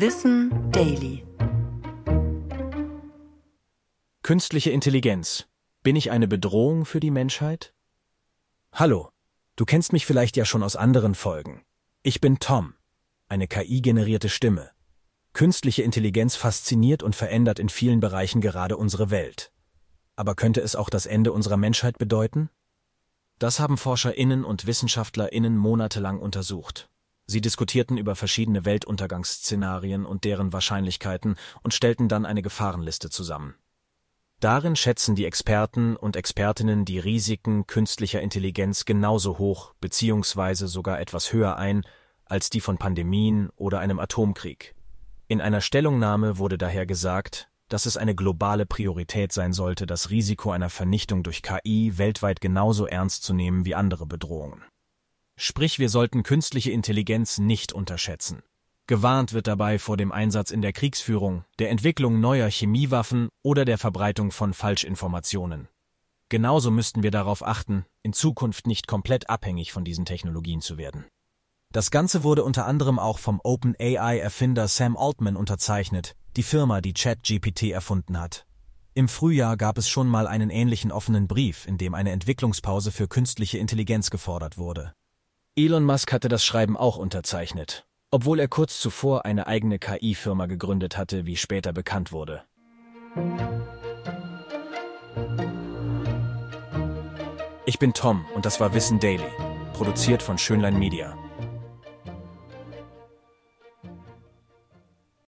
Wissen Daily. Künstliche Intelligenz. Bin ich eine Bedrohung für die Menschheit? Hallo, du kennst mich vielleicht ja schon aus anderen Folgen. Ich bin Tom, eine KI-generierte Stimme. Künstliche Intelligenz fasziniert und verändert in vielen Bereichen gerade unsere Welt. Aber könnte es auch das Ende unserer Menschheit bedeuten? Das haben Forscherinnen und Wissenschaftlerinnen monatelang untersucht. Sie diskutierten über verschiedene Weltuntergangsszenarien und deren Wahrscheinlichkeiten und stellten dann eine Gefahrenliste zusammen. Darin schätzen die Experten und Expertinnen die Risiken künstlicher Intelligenz genauso hoch beziehungsweise sogar etwas höher ein als die von Pandemien oder einem Atomkrieg. In einer Stellungnahme wurde daher gesagt, dass es eine globale Priorität sein sollte, das Risiko einer Vernichtung durch KI weltweit genauso ernst zu nehmen wie andere Bedrohungen. Sprich, wir sollten künstliche Intelligenz nicht unterschätzen. Gewarnt wird dabei vor dem Einsatz in der Kriegsführung, der Entwicklung neuer Chemiewaffen oder der Verbreitung von Falschinformationen. Genauso müssten wir darauf achten, in Zukunft nicht komplett abhängig von diesen Technologien zu werden. Das Ganze wurde unter anderem auch vom OpenAI-Erfinder Sam Altman unterzeichnet, die Firma, die ChatGPT erfunden hat. Im Frühjahr gab es schon mal einen ähnlichen offenen Brief, in dem eine Entwicklungspause für künstliche Intelligenz gefordert wurde. Elon Musk hatte das Schreiben auch unterzeichnet, obwohl er kurz zuvor eine eigene KI-Firma gegründet hatte, wie später bekannt wurde. Ich bin Tom und das war Wissen Daily, produziert von Schönlein Media.